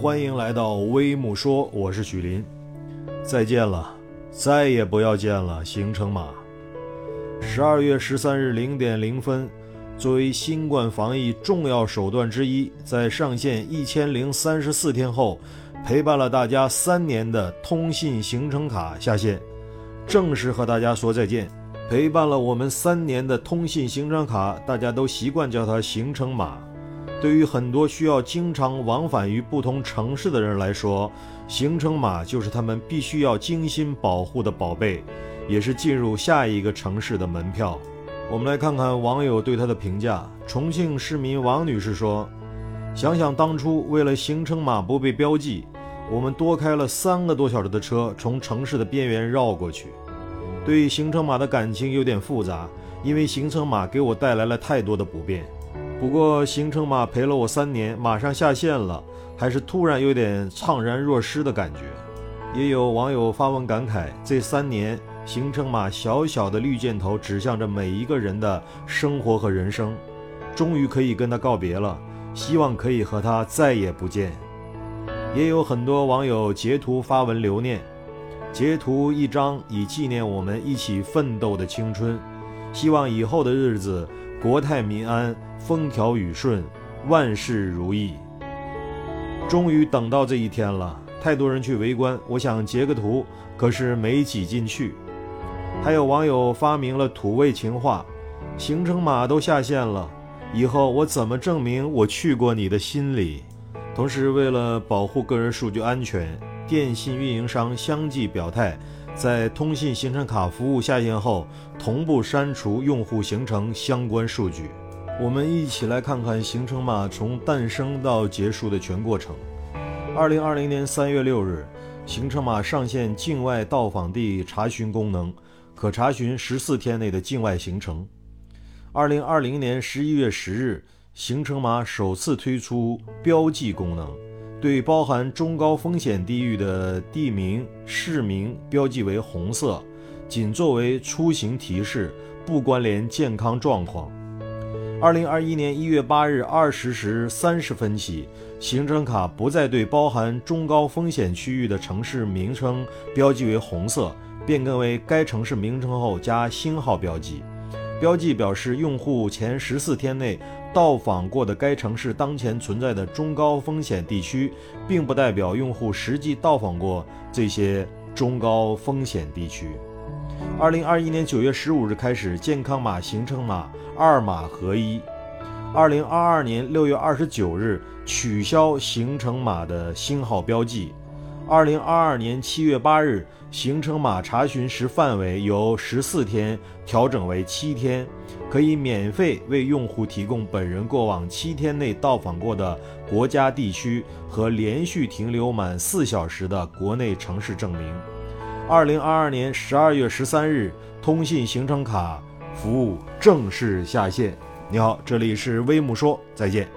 欢迎来到微木说，我是许林。再见了，再也不要见了，行程码。十二月十三日零点零分，作为新冠防疫重要手段之一，在上线一千零三十四天后，陪伴了大家三年的通信行程卡下线，正式和大家说再见。陪伴了我们三年的通信行程卡，大家都习惯叫它行程码。对于很多需要经常往返于不同城市的人来说，行程码就是他们必须要精心保护的宝贝，也是进入下一个城市的门票。我们来看看网友对他的评价。重庆市民王女士说：“想想当初为了行程码不被标记，我们多开了三个多小时的车从城市的边缘绕过去。对行程码的感情有点复杂，因为行程码给我带来了太多的不便。”不过行程码陪了我三年，马上下线了，还是突然有点怅然若失的感觉。也有网友发文感慨：这三年，行程码小小的绿箭头指向着每一个人的生活和人生，终于可以跟他告别了，希望可以和他再也不见。也有很多网友截图发文留念，截图一张以纪念我们一起奋斗的青春，希望以后的日子。国泰民安，风调雨顺，万事如意。终于等到这一天了，太多人去围观，我想截个图，可是没挤进去。还有网友发明了土味情话：“行程码都下线了，以后我怎么证明我去过你的心里？”同时，为了保护个人数据安全，电信运营商相继表态。在通信行程卡服务下线后，同步删除用户行程相关数据。我们一起来看看行程码从诞生到结束的全过程。二零二零年三月六日，行程码上线境外到访地查询功能，可查询十四天内的境外行程。二零二零年十一月十日，行程码首次推出标记功能。对包含中高风险地域的地名、市名标记为红色，仅作为出行提示，不关联健康状况。二零二一年一月八日二十时三十分起，行程卡不再对包含中高风险区域的城市名称标记为红色，变更为该城市名称后加星号标记。标记表示用户前十四天内。到访过的该城市当前存在的中高风险地区，并不代表用户实际到访过这些中高风险地区。二零二一年九月十五日开始，健康码、行程码二码合一。二零二二年六月二十九日取消行程码的星号标记。二零二二年七月八日，行程码查询时范围由十四天调整为七天，可以免费为用户提供本人过往七天内到访过的国家地区和连续停留满四小时的国内城市证明。二零二二年十二月十三日，通信行程卡服务正式下线。你好，这里是微木说，再见。